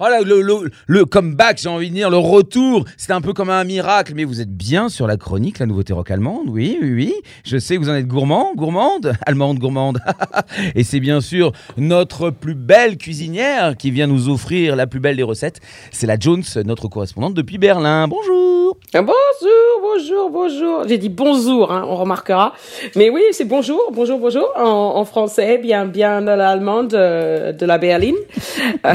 Oh là, le, le, le comeback, j'ai envie de dire, le retour, c'était un peu comme un miracle, mais vous êtes bien sur la chronique, la nouveauté rock allemande, oui, oui, oui. Je sais que vous en êtes gourmand, gourmande, allemande, gourmande. Et c'est bien sûr notre plus belle cuisinière qui vient nous offrir la plus belle des recettes. C'est la Jones, notre correspondante depuis Berlin. Bonjour Ah, Bonjour, bonjour, bonjour. J'ai dit bonjour, hein, on remarquera. Mais oui, c'est bonjour, bonjour, bonjour en, français, bien, bien à l'allemande euh, de la Berlin,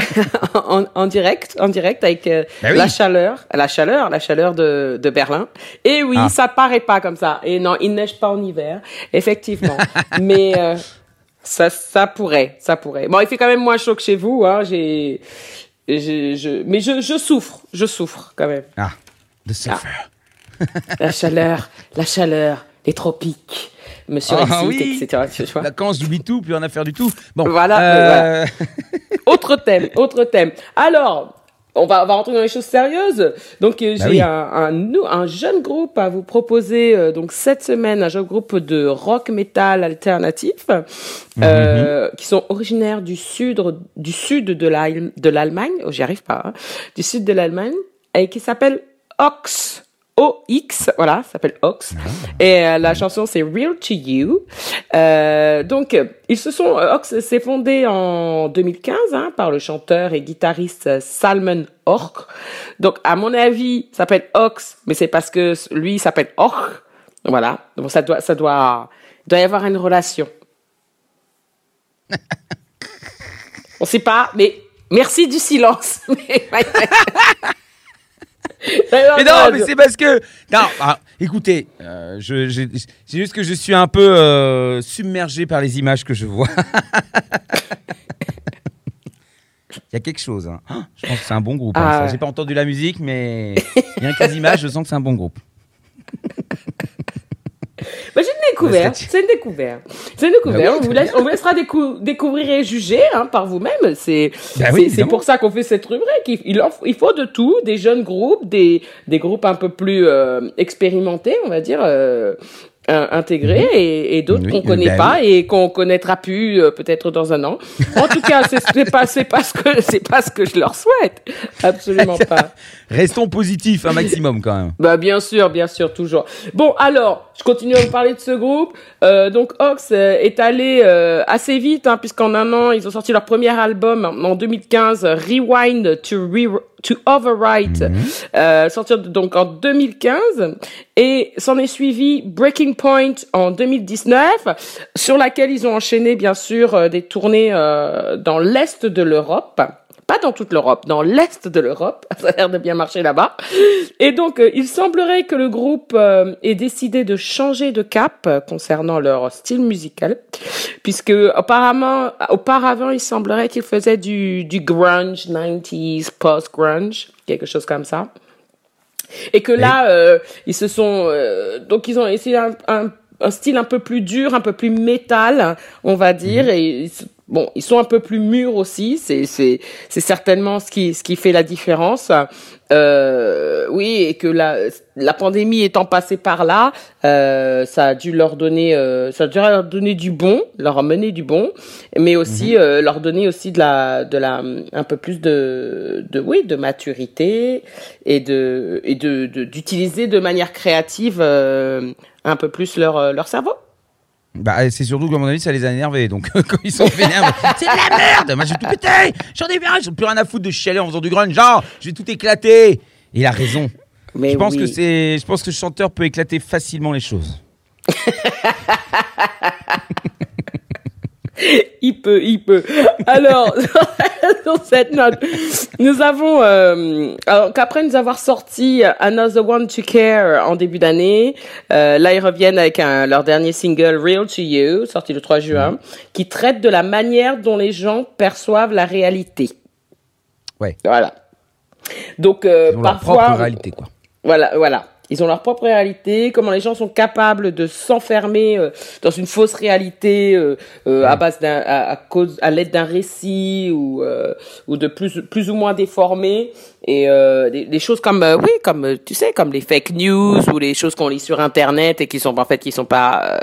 en, en direct, en direct avec euh, Ben oui. la chaleur, la chaleur, la chaleur de, de Berlin. Et oui, Ah. ça paraît pas comme ça. Et non, il neige pas en hiver, effectivement. Mais euh, ça, ça pourrait, ça pourrait. Bon, il fait quand même moins chaud que chez vous. Hein. J'ai, je, mais je, je souffre, je souffre quand même. Ah, de surfer. La chaleur, la chaleur, les tropiques, Monsieur Ah, Exit, oui. etc. Tu vois Vacances, j'oublie tout, plus rien à faire du tout. Bon, Voilà, euh, autre thème, autre thème. Alors, on va, on va rentrer dans les choses sérieuses. Donc, euh, Bah j'ai oui. un, un, un jeune groupe à vous proposer. euh, donc, cette semaine, un jeune groupe de rock metal alternatif euh, qui sont originaires du sud, du sud de l'Allemagne. Oh, j'y arrive pas. hein. du sud de l'Allemagne et qui s'appelle Ox. OX, voilà, ça s'appelle Ox. Et euh, la chanson c'est Real to You. Euh, donc euh, ils se sont Ox s'est fondé en 2015 hein, par le chanteur et guitariste Salman Ork. Donc à mon avis, ça s'appelle Ox, mais c'est parce que lui il s'appelle Ork. Voilà. Donc ça doit ça doit il doit y avoir une relation. On sait pas, mais merci du silence. Mais non, mais c'est parce que. Non, ah, écoutez, euh, je, je- c'est juste que je suis un peu euh, submergé par les images que je vois. Il y a quelque chose. hein. Ah, Je pense que c'est un bon groupe. hein, Ah ouais. J'ai pas entendu la musique, mais rien que les images, je sens que c'est un bon groupe. Bah, j'ai une découverte. C'est une découverte. C'est une découverte. Bah oui, on, vous laisse- on vous laissera décou- découvrir et juger hein, par vous-même. C'est Bah c'est- oui, pour ça qu'on fait cette rubrique. Il, il, en- il faut de tout, des jeunes groupes, des, des groupes un peu plus euh, expérimentés, on va dire. Euh, intégrés et, et d'autres. Oui, qu'on connaît bah pas et qu'on connaîtra plus euh, peut-être dans un an. En tout cas, c'est pas c'est pas ce que c'est pas ce que je leur souhaite. Absolument pas. Restons positifs un maximum quand même. Bah bien sûr, bien sûr, toujours. Bon, alors, je continue à vous parler de ce groupe. Euh, donc Ox euh, est allé euh, assez vite, hein, puisqu'en un an, ils ont sorti leur premier album en 2015, euh, Rewind to, Re to Overwrite, euh, sorti donc en 2015. Et s'en est suivi Breaking Point en 2019, sur laquelle ils ont enchaîné, bien sûr, euh, des tournées euh, dans l'Est de l'Europe pas dans toute l'Europe, dans l'Est de l'Europe. Ça a l'air de bien marcher là-bas. Et donc, euh, il semblerait que le groupe euh, ait décidé de changer de cap euh, concernant leur style musical, puisque apparemment, auparavant, il semblerait qu'ils faisaient du, du grunge 90s, post-grunge, quelque chose comme ça. Et que là, euh, ils se sont euh, donc ils ont essayé un, un, un style un peu plus dur, un peu plus métal, on va dire. Et ils s- bon, ils sont un peu plus mûrs aussi. C'est c'est c'est certainement ce qui ce qui fait la différence. Euh, oui, et que la la pandémie étant passée par là, euh, ça a dû leur donner euh, ça a dû leur donner du bon, leur amener du bon, mais aussi euh, leur donner aussi de la de la un peu plus de de oui de maturité et de et de d'utiliser de, manière créative euh, un peu plus leur leur cerveau. Bah, c'est surtout qu'à mon avis, ça les a énervés. Donc, quand ils sont vénères, c'est de la merde Moi, j'ai tout pété J'en ai marre J'ai plus rien à foutre de chialer en faisant du grunge. Genre, je vais tout éclater Et il a raison. Mais je pense oui. que c'est, je pense que ce chanteur peut éclater facilement les choses. Il peut, il peut. Alors, sur cette note, nous avons, euh, alors qu'après nous avoir sorti Another One to Care en début d'année, euh, là ils reviennent avec un, leur dernier single Real to You, sorti le 3 juin, qui traite de la manière dont les gens perçoivent la réalité. Ouais. Voilà. Donc euh, Ils ont leur parfois, propre réalité, quoi. voilà, voilà. Ils ont leur propre réalité, comment les gens sont capables de s'enfermer euh, dans une fausse réalité euh, euh, à base d'un, à, à cause, à l'aide d'un récit ou ou de plus plus ou moins déformé et des, des, choses comme oui comme tu sais comme les fake news ou les choses qu'on lit sur internet et qui sont en fait qui sont pas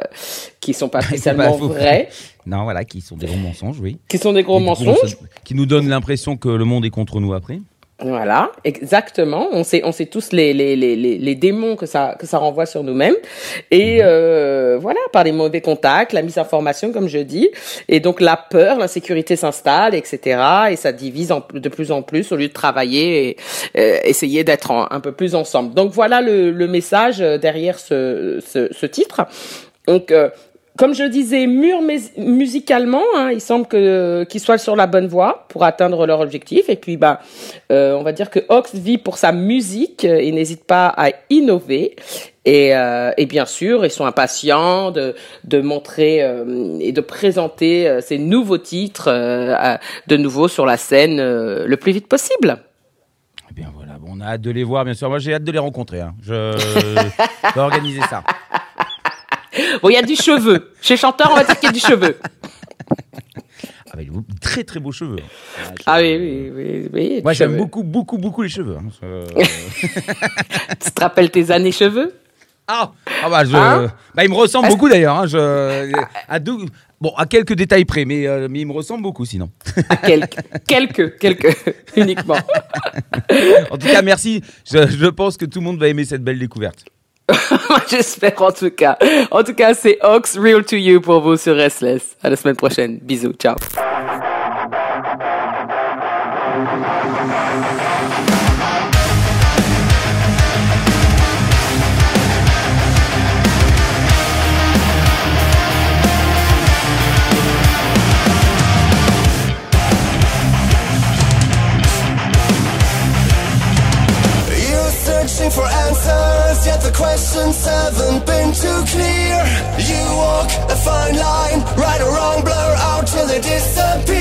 qui sont pas spécialement vraies. Non, voilà, qui sont des gros mensonges, oui. Qui sont des gros mensonges. Qui nous donnent l'impression que le monde est contre nous après. Voilà, exactement. On sait, on sait tous les, les, les, les démons que ça, que ça renvoie sur nous-mêmes. Et mhm. euh, voilà, par les mauvais contacts, la misinformation, comme je dis. Et donc la peur, l'insécurité s'installe, etc. Et ça divise de plus en plus au lieu de travailler et euh, essayer d'être un peu plus ensemble. Donc voilà le, le message derrière ce, ce, ce titre. Donc, euh, comme je disais, mûr musicalement, hein, il semble que qu'ils soient sur la bonne voie pour atteindre leur objectif. Et puis, bah, euh, on va dire que Ox vit pour sa musique et n'hésite pas à innover. Et, euh, et, bien sûr, ils sont impatients de, de montrer euh, et de présenter ces nouveaux titres de nouveau sur la scène le plus vite possible. Eh bien voilà, bon, on a hâte de les voir, bien sûr. Moi, j'ai hâte de les rencontrer. Hein. Je vais organiser ça. Bon, il y a du cheveu. Chez chanteur, on va dire qu'il y a du cheveu. Ah, bah, très très beaux cheveux. Ah, oui, oui, oui. oui Moi, j'aime beaucoup, beaucoup, beaucoup les cheveux. Hein. tu te rappelles tes années cheveux? Ah, ah bah, je, hein? bah, il me ressemble beaucoup d'ailleurs. Hein, je, à bon, à quelques détails près, mais, euh, mais il me ressemble beaucoup sinon. À quelques, quelques, quelques, uniquement. en tout cas, merci. Je, je pense que tout le monde va aimer cette belle découverte. J'espère en tout cas. En tout cas, c'est Ox Real to You pour vous sur Restless. À la semaine prochaine. Bisous. Ciao. The questions haven't been too clear. You walk a fine line, right or wrong, blur out till they disappear.